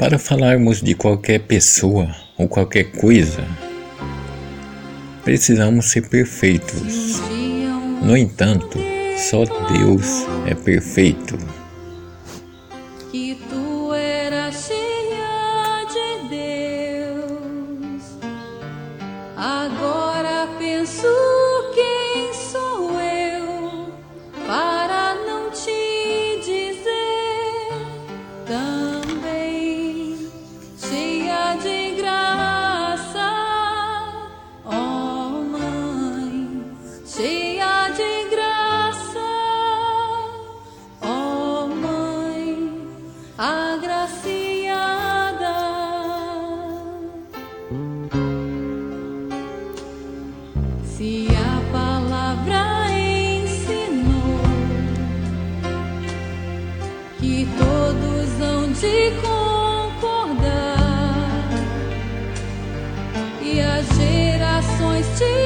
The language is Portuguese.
Para falarmos de qualquer pessoa ou qualquer coisa, precisamos ser perfeitos. No entanto, só Deus é perfeito. Que tu eras cheia de Deus, agora penso Se a palavra ensinou que todos hão de concordar e as gerações te